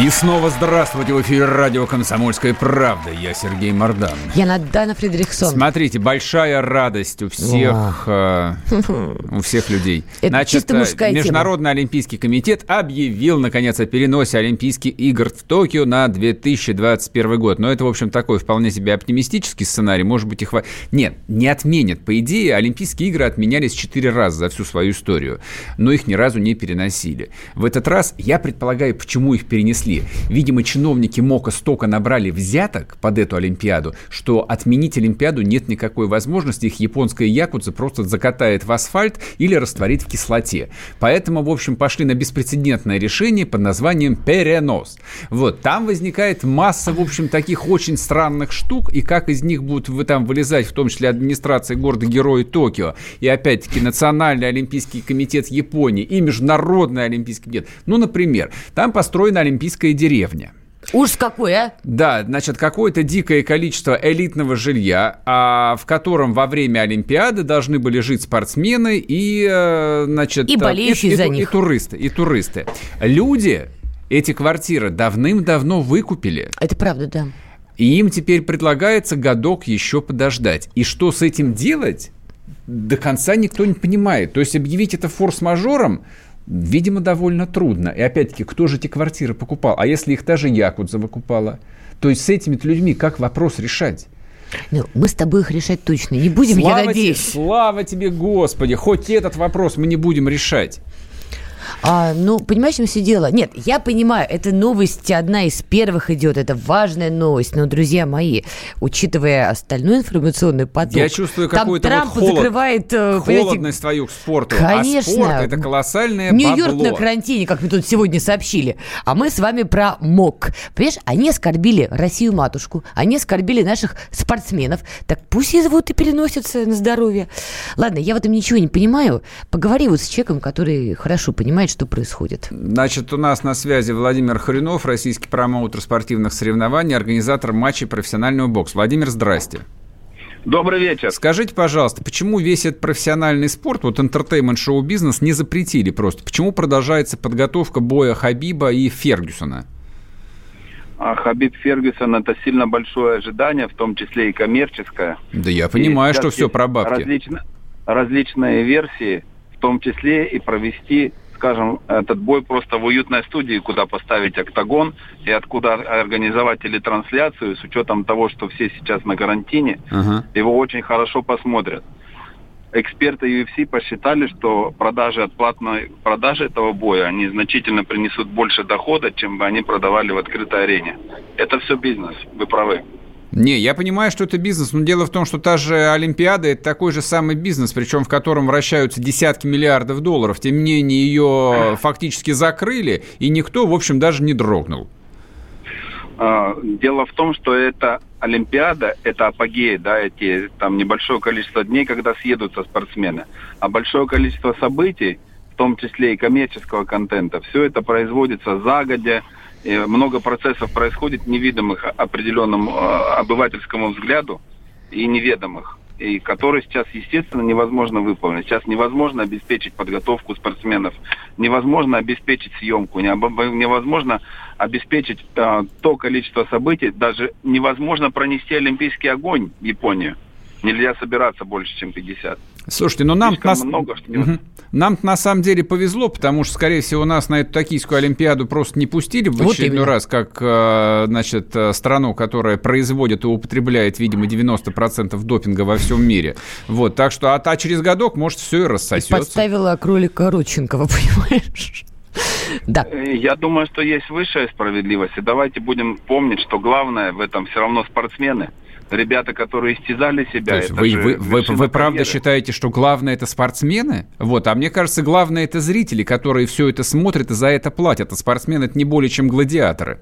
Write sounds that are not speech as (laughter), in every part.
И снова здравствуйте в эфире радио «Комсомольская правда». Я Сергей Мордан. Я Надана Фредериксон. Смотрите, большая радость у всех, э, у всех людей. Это Значит, чисто э, мужская Международный тема. олимпийский комитет объявил, наконец, о переносе Олимпийских игр в Токио на 2021 год. Но это, в общем, такой вполне себе оптимистический сценарий. Может быть, их... Нет, не отменят. По идее, Олимпийские игры отменялись четыре раза за всю свою историю. Но их ни разу не переносили. В этот раз, я предполагаю, почему их перенесли принесли. Видимо, чиновники МОКа столько набрали взяток под эту Олимпиаду, что отменить Олимпиаду нет никакой возможности. Их японская якудза просто закатает в асфальт или растворит в кислоте. Поэтому, в общем, пошли на беспрецедентное решение под названием «перенос». Вот, там возникает масса, в общем, таких очень странных штук, и как из них будут вы там вылезать, в том числе администрация города-героя Токио, и опять-таки Национальный олимпийский комитет Японии, и Международный олимпийский комитет. Ну, например, там построена олимпийская олимпийская деревня. Ужас какой, а? Да, значит, какое-то дикое количество элитного жилья, а, в котором во время Олимпиады должны были жить спортсмены и, э, значит... И болеющие и, за и, них. И туристы, и туристы. Люди эти квартиры давным-давно выкупили. Это правда, да. И им теперь предлагается годок еще подождать. И что с этим делать, до конца никто не понимает. То есть объявить это форс-мажором, Видимо, довольно трудно. И опять-таки, кто же эти квартиры покупал? А если их даже Якудза выкупала? То есть с этими людьми как вопрос решать? Ну, мы с тобой их решать точно не будем, слава я надеюсь. Тебе, слава тебе, Господи! Хоть этот вопрос мы не будем решать. А, ну, понимаешь, чем все дело? Нет, я понимаю, эта новость одна из первых идет, это важная новость, но, друзья мои, учитывая остальной информационный поток... Я чувствую какую-то Трамп вот холод, закрывает... Э, холодность твою к спорту. Конечно. А спорт – это колоссальное Нью-Йорк на карантине, как мы тут сегодня сообщили. А мы с вами про МОК. Понимаешь, они оскорбили Россию-матушку, они оскорбили наших спортсменов. Так пусть и зовут и переносятся на здоровье. Ладно, я в этом ничего не понимаю. Поговори вот с человеком, который хорошо понимает, понимать, что происходит. Значит, у нас на связи Владимир Хренов, российский промоутер спортивных соревнований, организатор матчей профессионального бокса. Владимир, здрасте. Добрый вечер. Скажите, пожалуйста, почему весь этот профессиональный спорт, вот entertainment-шоу-бизнес не запретили просто? Почему продолжается подготовка боя Хабиба и Фергюсона? А Хабиб Фергюсон это сильно большое ожидание, в том числе и коммерческое. Да я понимаю, и что все про бабки. Различно, различные версии, в том числе и провести скажем, этот бой просто в уютной студии, куда поставить октагон и откуда организовать телетрансляцию с учетом того, что все сейчас на карантине, uh-huh. его очень хорошо посмотрят. Эксперты UFC посчитали, что продажи от платной продажи этого боя, они значительно принесут больше дохода, чем бы они продавали в открытой арене. Это все бизнес, вы правы. Не, я понимаю, что это бизнес, но дело в том, что та же Олимпиада – это такой же самый бизнес, причем в котором вращаются десятки миллиардов долларов. Тем не менее, ее (clears throat) фактически закрыли, и никто, в общем, даже не дрогнул. А, дело в том, что это Олимпиада, это апогей, да, эти там небольшое количество дней, когда съедутся спортсмены, а большое количество событий, в том числе и коммерческого контента, все это производится загодя, много процессов происходит невидимых определенному э, обывательскому взгляду и неведомых, и которые сейчас, естественно, невозможно выполнить. Сейчас невозможно обеспечить подготовку спортсменов, невозможно обеспечить съемку, невозможно обеспечить э, то количество событий, даже невозможно пронести олимпийский огонь в Японию. Нельзя собираться больше, чем 50. Слушайте, ну нам нас... много, что угу. нам на самом деле повезло, потому что, скорее всего, нас на эту токийскую олимпиаду просто не пустили в вот очередной именно. раз, как, э, значит, э, страну, которая производит и употребляет, видимо, 90% допинга во всем мире. Вот, так что, а, а через годок, может, все и рассосется. И подставила кролика Родченкова, (laughs) понимаешь? Да. Э, я думаю, что есть высшая справедливость. И давайте будем помнить, что главное в этом все равно спортсмены – ребята, которые истязали себя. То есть вы, вы, вы, вы правда считаете, что главное это спортсмены? Вот, а мне кажется, главное это зрители, которые все это смотрят и за это платят. А спортсмены это не более чем гладиаторы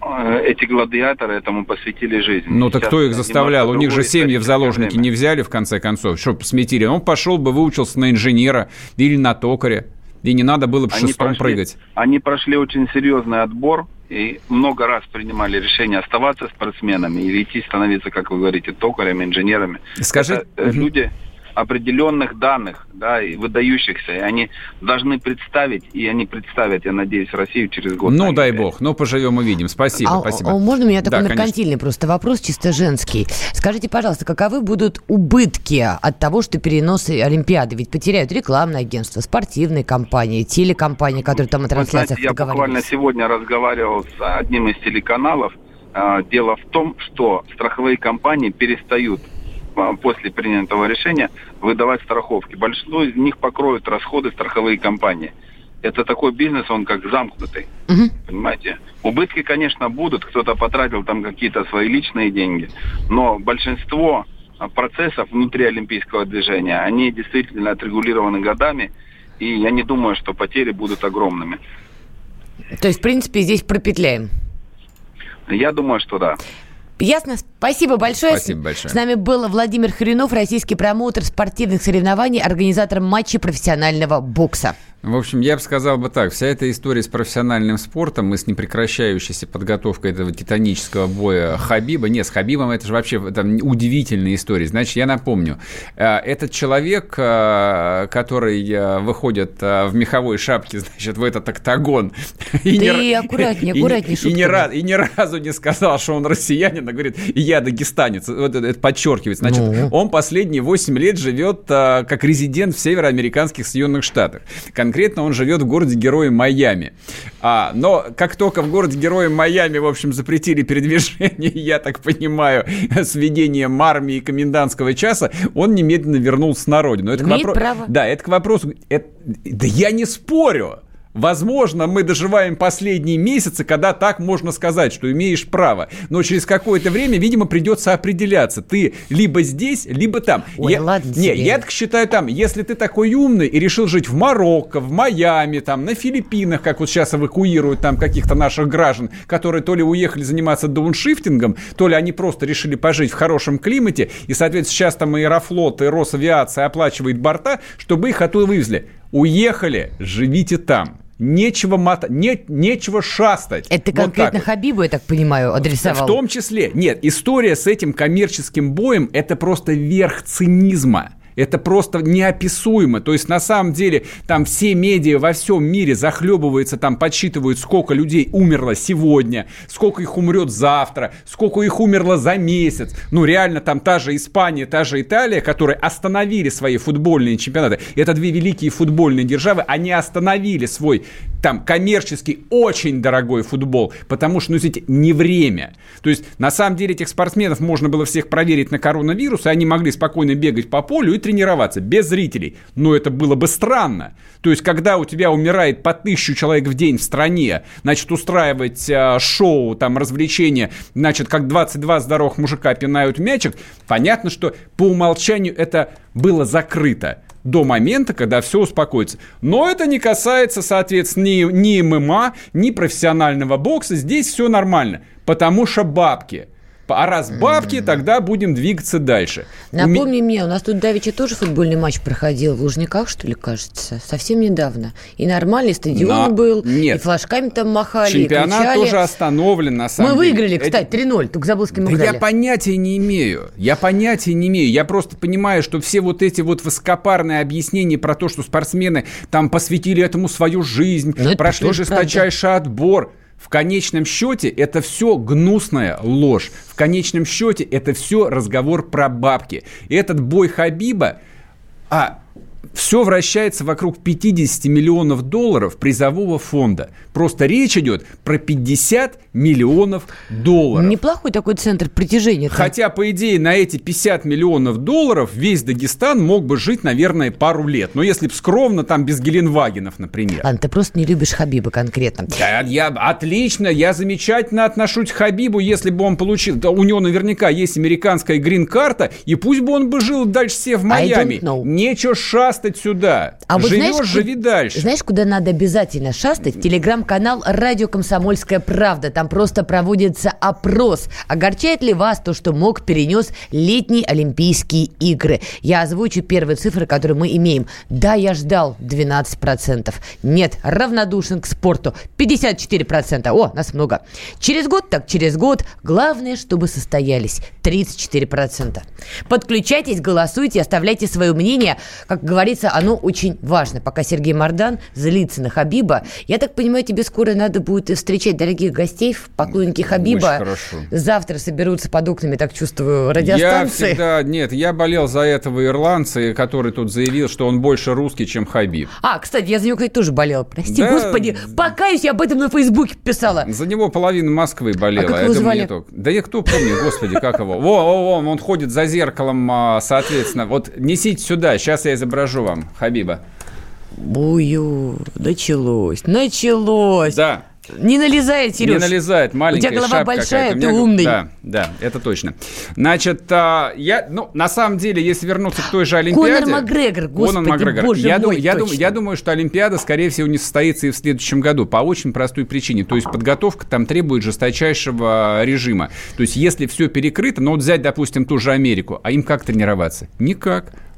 э, эти гладиаторы этому посвятили жизнь. Ну так кто их заставлял? У них же семьи в заложники не взяли в конце концов. Что посметили? Он пошел бы, выучился на инженера или на токаря. и не надо было в шестом прошли, прыгать. Они прошли очень серьезный отбор и много раз принимали решение оставаться спортсменами или идти становиться, как вы говорите, токарями, инженерами. Скажи, Это, угу. люди определенных данных, да, и выдающихся, и они должны представить, и они представят, я надеюсь, Россию через год. Ну, дай бог, ну, поживем увидим. Спасибо, а, спасибо. А, можно у меня такой да, меркантильный конечно. просто вопрос, чисто женский. Скажите, пожалуйста, каковы будут убытки от того, что переносы Олимпиады? Ведь потеряют рекламное агентство, спортивные компании, телекомпании, которые там о трансляциях Я буквально сегодня разговаривал с одним из телеканалов. А, дело в том, что страховые компании перестают после принятого решения выдавать страховки. Большинство из них покроют расходы страховые компании. Это такой бизнес, он как замкнутый. Угу. Понимаете? Убытки, конечно, будут. Кто-то потратил там какие-то свои личные деньги. Но большинство а, процессов внутри олимпийского движения, они действительно отрегулированы годами. И я не думаю, что потери будут огромными. То есть, в принципе, здесь пропетляем? Я думаю, что да. Ясно. Спасибо большое. Спасибо большое. С нами был Владимир Хренов, российский промоутер спортивных соревнований, организатор матчей профессионального бокса. В общем, я бы сказал бы так. Вся эта история с профессиональным спортом и с непрекращающейся подготовкой этого титанического боя Хабиба. Нет, с Хабибом это же вообще там, удивительная история. Значит, я напомню. Э, этот человек, э, который э, выходит в меховой шапке, (laughs) значит, в этот октагон. (laughs) И Ты не, аккуратнее, аккуратнее. И, и, не раз, и ни разу не сказал, что он россиянин, а говорит, я дагестанец. Вот это, это подчеркивает. Значит, ну. он последние 8 лет живет как резидент в североамериканских Соединенных Штатах конкретно он живет в городе-герое Майами. А, но как только в городе-герое Майами, в общем, запретили передвижение, (laughs) я так понимаю, с введением армии и комендантского часа, он немедленно вернулся на родину. Это Имеет вопро... право. Да, это к вопросу... Это... Да я не спорю. Возможно, мы доживаем последние месяцы, когда так можно сказать, что имеешь право. Но через какое-то время, видимо, придется определяться. Ты либо здесь, либо там. Ой, я, ладно не, тебе. я так считаю там, если ты такой умный и решил жить в Марокко, в Майами, там, на Филиппинах, как вот сейчас эвакуируют там каких-то наших граждан, которые то ли уехали заниматься дауншифтингом, то ли они просто решили пожить в хорошем климате, и, соответственно, сейчас там Аэрофлот, и Росавиация оплачивает борта, чтобы их оттуда вывезли. Уехали, живите там. Нечего мата, не, нечего шастать. Это вот конкретно вот. Хабибу, я так понимаю, адресовал. В том числе. Нет, история с этим коммерческим боем – это просто верх цинизма. Это просто неописуемо. То есть, на самом деле, там все медиа во всем мире захлебываются, там подсчитывают, сколько людей умерло сегодня, сколько их умрет завтра, сколько их умерло за месяц. Ну, реально, там та же Испания, та же Италия, которые остановили свои футбольные чемпионаты. Это две великие футбольные державы. Они остановили свой там коммерческий очень дорогой футбол, потому что, ну, знаете, не время. То есть, на самом деле, этих спортсменов можно было всех проверить на коронавирус, и они могли спокойно бегать по полю и тренироваться без зрителей. Но это было бы странно. То есть, когда у тебя умирает по тысячу человек в день в стране, значит, устраивать э, шоу, там, развлечения, значит, как 22 здоровых мужика пинают мячик, понятно, что по умолчанию это было закрыто до момента, когда все успокоится. Но это не касается, соответственно, ни, ни ММА, ни профессионального бокса. Здесь все нормально, потому что бабки – а раз бабки, mm-hmm. тогда будем двигаться дальше. Напомни у мне, у нас тут давеча тоже футбольный матч проходил в Лужниках, что ли, кажется, совсем недавно. И нормальный стадион Но... был, Нет. и флажками там махали, Чемпионат и кричали. тоже остановлен, на самом мы деле. Мы выиграли, кстати, 3-0, только Забылским да играли. я понятия не имею. Я понятия не имею. Я просто понимаю, что все вот эти вот высокопарные объяснения про то, что спортсмены там посвятили этому свою жизнь, Но прошли жесточайший правда. отбор – в конечном счете это все гнусная ложь. В конечном счете это все разговор про бабки. Этот бой Хабиба, а все вращается вокруг 50 миллионов долларов призового фонда. Просто речь идет про 50 миллионов долларов. Неплохой такой центр притяжения. -то. Хотя, по идее, на эти 50 миллионов долларов весь Дагестан мог бы жить, наверное, пару лет. Но если бы скромно, там без Геленвагенов, например. Ладно, ты просто не любишь Хабиба конкретно. Да, я отлично, я замечательно отношусь к Хабибу, если бы он получил. Да, у него наверняка есть американская грин-карта, и пусть бы он бы жил дальше все в Майами. Нечего шастать шастать сюда. А вот Живешь, знаешь, живи дальше. Знаешь, куда надо обязательно шастать? Телеграм-канал «Радио Комсомольская правда». Там просто проводится опрос. Огорчает ли вас то, что МОК перенес летние Олимпийские игры? Я озвучу первые цифры, которые мы имеем. Да, я ждал 12%. Нет, равнодушен к спорту 54%. О, нас много. Через год так через год. Главное, чтобы состоялись 34%. Подключайтесь, голосуйте, оставляйте свое мнение. Как говорится, оно очень важно. Пока Сергей Мордан злится на Хабиба. Я так понимаю, тебе скоро надо будет встречать дорогих гостей, поклонники Хабиба. Очень хорошо. Завтра соберутся под окнами, так чувствую, Я радиостанции. всегда... Нет, я болел за этого ирландца, который тут заявил, что он больше русский, чем Хабиб. А, кстати, я за него, кстати, тоже болела. Прости, Да. господи, покаюсь, я об этом на Фейсбуке писала. За него половина Москвы болела. А как я его думаю, звали? только. Да я кто помню, господи, как его. Во, во, во, он ходит за зеркалом, а, соответственно. Вот несите сюда, сейчас я изображу вам Хабиба. Бую, началось, началось. Да. Не налезай, Сереж. Не налезает, маленькая У тебя голова большая, ты меня умный. Да, да, это точно. Значит, а, я, ну, на самом деле, если вернуться к той же Конор Олимпиаде... Макгрегор, господи, Конор Макгрегор. боже я, мой, дум- я, дум- я думаю, что Олимпиада, скорее всего, не состоится и в следующем году. По очень простой причине. То есть подготовка там требует жесточайшего режима. То есть если все перекрыто, ну вот взять, допустим, ту же Америку, а им как тренироваться? Никак.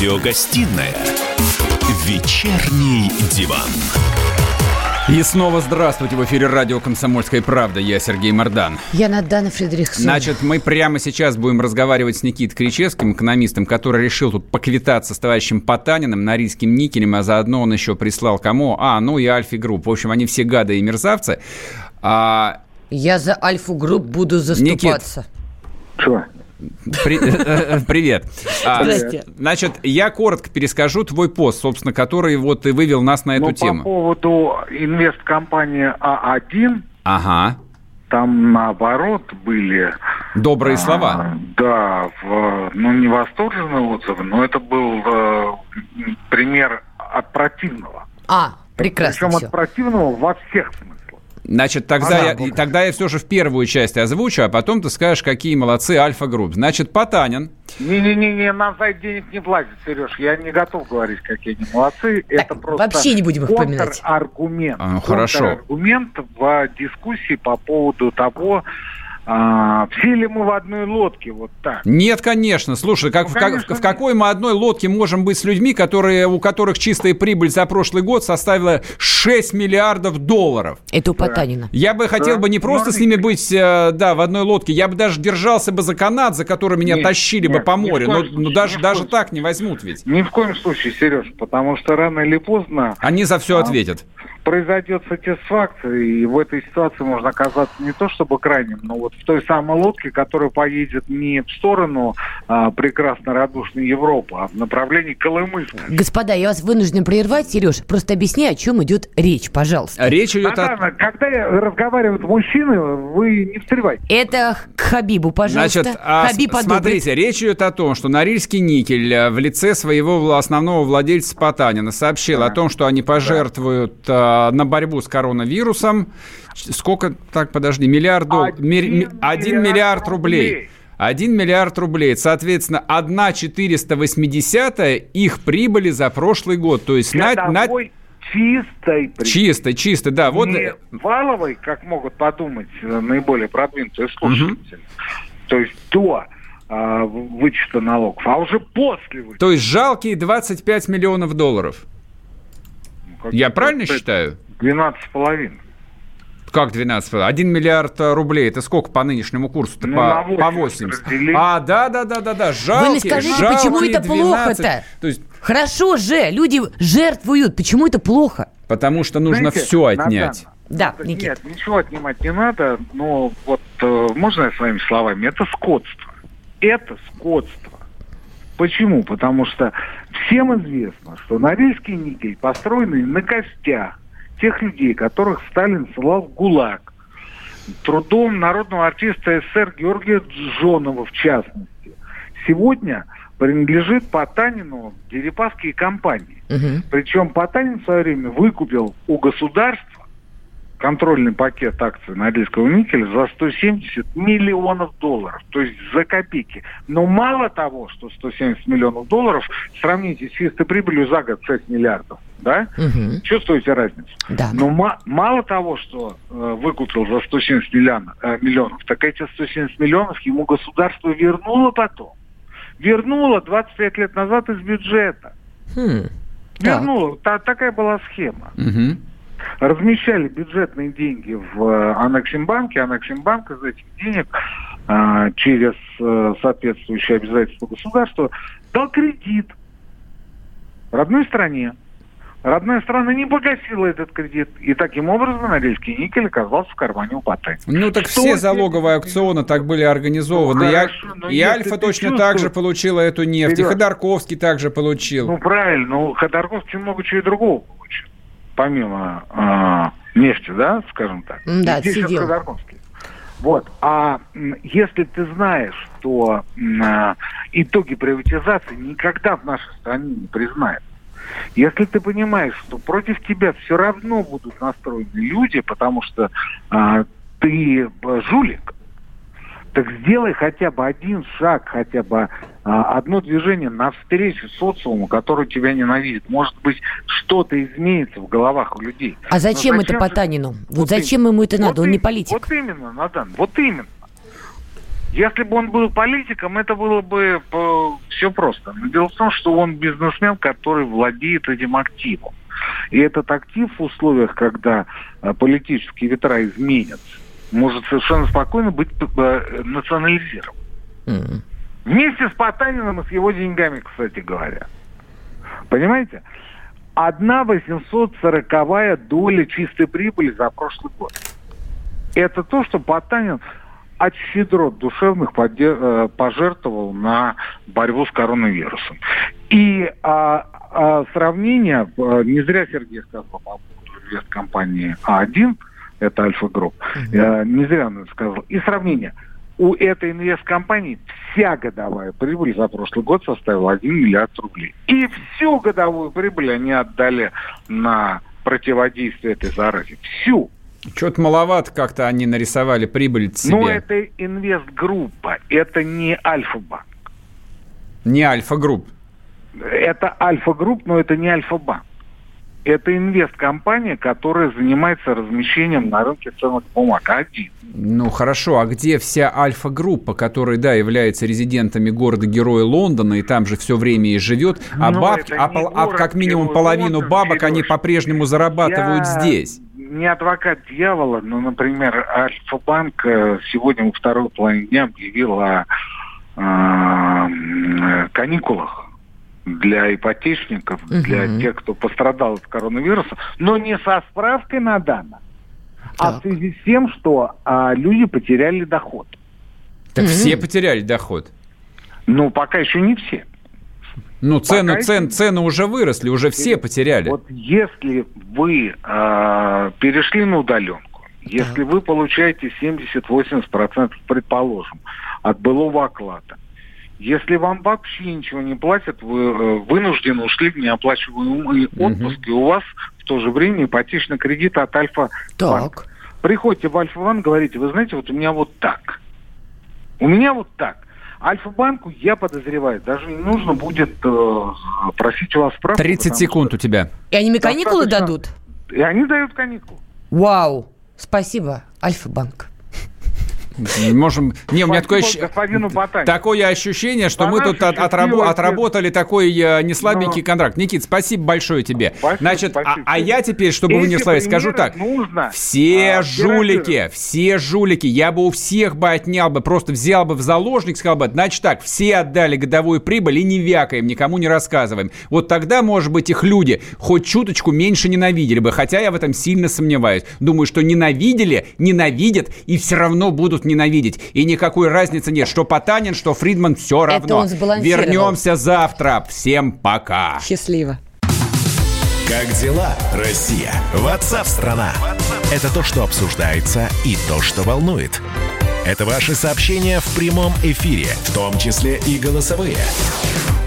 Радиогостинная «Вечерний диван». И снова здравствуйте в эфире радио «Комсомольская правда». Я Сергей Мордан. Я Надана Фредериксон. Значит, мы прямо сейчас будем разговаривать с Никитой Кричевским, экономистом, который решил тут поквитаться с товарищем Потаниным, Норильским никелем, а заодно он еще прислал кому? А, ну и Альфи Групп. В общем, они все гады и мерзавцы. А, Я за Альфу Групп буду заступаться. Что? При- э, э, Привет. А, Здрасте. Значит, я коротко перескажу твой пост, собственно, который вот и вывел нас на эту Ну, тему. по поводу инвесткомпании А1, Ага. там наоборот были... Добрые а, слова. Да, в- ну не восторженные отзывы, но это был э, пример от противного. А, прекрасно Причем все. от противного во всех смыслах. Значит, тогда, Ага, я, тогда я все же в первую часть озвучу, а потом ты скажешь, какие молодцы Альфа-групп. Значит, Потанин. Не-не-не, нам за это денег не платят, Сереж. Я не готов говорить, какие они молодцы. это просто вообще не будем их поминать. аргумент. А, ну, хорошо. Аргумент в дискуссии по поводу того, а, все ли мы в одной лодке, вот так. Нет, конечно. Слушай, как, Ну, в, как- конечно, в какой мы одной лодке можем быть с людьми, которые, у которых чистая прибыль за прошлый год составила 6 миллиардов долларов? Это у Потанина. Я бы хотел Да. бы не просто Ну, с ними быть, э, да, в одной лодке, я бы даже держался бы за канат, за который меня Нет, тащили бы нет, по ни в морю. Но, случае, но даже, даже так не возьмут ведь. Ни в коем случае, Сереж, потому что рано или поздно Они за все А. ответят. Произойдет сатисфакция, и в этой ситуации можно оказаться не то чтобы крайним, но вот в той самой лодке, которая поедет не в сторону а, прекрасно радушной Европы, а в направлении Колымы. Господа, я вас вынужден прервать, Сереж. Просто объясни, о чем идет речь, пожалуйста. Речь идет о... Наталья, когда разговаривают мужчины, вы не встревайте. Это к Хабибу, пожалуйста. Значит, а, с- Хабиб одобрит. смотрите, речь идет о том, что Норильский никель э, в лице своего основного владельца Потанина сообщил о том, что они пожертвуют э, на борьбу с коронавирусом. Сколько, так, подожди, миллиард дол- Один ми- один миллиард миллиард рублей. рублей. 1 миллиард рублей. Соответственно, 1 480 их прибыли за прошлый год. То есть на, на- чистой прибыли. чисто, чисто, да. Вот, не э, валовой, как могут подумать э, наиболее продвинутые слушатели. То есть до в- вычета налогов, а уже после вычета. то есть жалкие 25 миллионов долларов. Ну, как- Я правильно это считаю? 12 с половиной. Как 12? 1 миллиард рублей. Это сколько по нынешнему курсу? Ну, по, на по 80 80. разделить. А, да, да, да, да, да. Жалкие, Вы мне скажите, жалкие почему это 12. плохо-то? То есть, Хорошо же, люди жертвуют. Почему это плохо? потому что нужно Знаете, все отнять. Наталья, Да, это- Никит. Нет, ничего отнимать не надо, но вот э, можно я своими словами? Это скотство. Это скотство. Почему? Потому что всем известно, что Норильский никель построенный на костях тех людей, которых Сталин ссылал в ГУЛАГ, трудом народного артиста СССР Георгия Джонова в частности, сегодня принадлежит Потанину Дерипасские компании. Мгм. Причем Потанин в свое время выкупил у государства контрольный пакет акций Норильского никеля за 170 миллионов долларов, то есть за копейки. Но мало того, что 170 миллионов долларов, сравните с чистой прибылью за год 6 миллиардов, да? Мгм. Чувствуете разницу? Да. Но ма- мало того, что э, выкупил за 170 миллион- э, миллионов, так эти 170 миллионов ему государство вернуло потом. Вернуло 25 лет назад из бюджета. Хм. Вернуло. Та- такая была схема. Мгм. Размещали бюджетные деньги в э, Анаксимбанке. Анаксимбанк из этих денег э, через э, соответствующие обязательства государства дал кредит родной стране. Родная страна не погасила этот кредит. И таким образом Норильский никель оказался в кармане у Потанина. Ну так Что все залоговые аукционы так были организованы. Ну, И хорошо, но и если Альфа точно так же получила эту нефть. И Вперед. Ходорковский также получил. Ну, правильно. Ну, Ходорковский много чего и другого получил. Помимо а, нефти, да, скажем так. М-да, И здесь сидел. Ходорковский. Вот. А если ты знаешь, что а, итоги приватизации никогда в нашей стране не признают, если ты понимаешь, что против тебя все равно будут настроены люди, потому что а, ты э, жулик, так сделай хотя бы один шаг, хотя бы одно движение навстречу социуму, который тебя ненавидит. Может быть, что-то изменится в головах у людей. А зачем Но это же- Потанину? Вот Вот зачем ему это надо? вот Он не политик. Вот именно, Надан, вот именно. Если бы он был политиком, это было бы все просто. Но дело в том, что он бизнесмен, который владеет этим активом. И этот актив в условиях, когда э, политические ветра изменятся, может совершенно спокойно быть э, национализирован. М. Вместе с Потаниным и с его деньгами, кстати говоря. Понимаете? Одна 840-я доля чистой прибыли за прошлый год. Это то, что Потанин от щедрот душевных э, пожертвовал на борьбу с коронавирусом. И а, а, сравнение, э, не зря Сергей сказал по поводу инвесткомпании А1, это Альфа Групп, э, не зря он это сказал. И сравнение. У этой инвесткомпании вся годовая прибыль за прошлый год составила 1 миллиард рублей. И всю годовую прибыль они отдали на противодействие этой заразе. Всю. Что-то маловато как-то они нарисовали прибыль себе. Но это инвестгруппа, это не Альфа-банк. Не Альфа-групп. Это Альфа-групп, но это не Альфа-банк. Это инвесткомпания, которая занимается размещением на рынке ценных бумаг. Один. Ну хорошо, а где вся альфа-группа, которая, да, является резидентами города-героя Лондона, и там же все время и живет, а Ну, бабки, а, пол- а как минимум половину Лондон, бабок они Серёж. по-прежнему зарабатывают Я здесь. Не адвокат дьявола, но, например, Альфа-банк э, сегодня во второй половине дня объявил о э, м, каникулах для ипотечников, для Мгм. тех, кто пострадал от коронавируса, но не со справкой на Дана, а в связи с тем, что а, люди потеряли доход. Так Мгм. все потеряли доход. Ну, пока еще не все. Ну, цену, Пока цен, еще- цены уже выросли, уже все потеряли. Вот если вы э, перешли на удаленку, если вы получаете 70-80%, предположим, от былого оклада, если вам вообще ничего не платят, вы э, вынуждены ушли в неоплачиваемый отпуск, и у вас в то же время ипотечный кредит от Альфа Так. Приходите в Альфа-банк, говорите, вы знаете, вот у меня вот так. У меня вот так. Альфа-банку, я подозреваю, даже не нужно будет э, просить у вас справку. 30 потому секунд у тебя. И они мне каникулы Достаточно. дадут? что- И они дают каникулы. Вау. Спасибо, Альфа-банк. Можем... Не, у меня такое, такое ощущение, что мы тут от- отрабо- отработали такой э, неслабенький Но- контракт. Никит, спасибо большое тебе. Значит, а- а, я теперь, чтобы вы не Эти славили, скажу так. Все а, жулики, все жулики, я бы у всех бы отнял бы, просто взял бы в заложник, сказал бы, значит так, все отдали годовую прибыль и не вякаем, никому не рассказываем. Вот тогда, может быть, их люди хоть чуточку меньше ненавидели бы, хотя я в этом сильно сомневаюсь. Думаю, что ненавидели, ненавидят и все равно будут ненавидеть. И никакой разницы нет, что Потанин, что Фридман, все Это равно. Вернемся завтра. Всем пока. Счастливо. Как дела, Россия? Ватсап-страна! Это то, что обсуждается и то, что волнует. Это ваши сообщения в прямом эфире, в том числе и голосовые.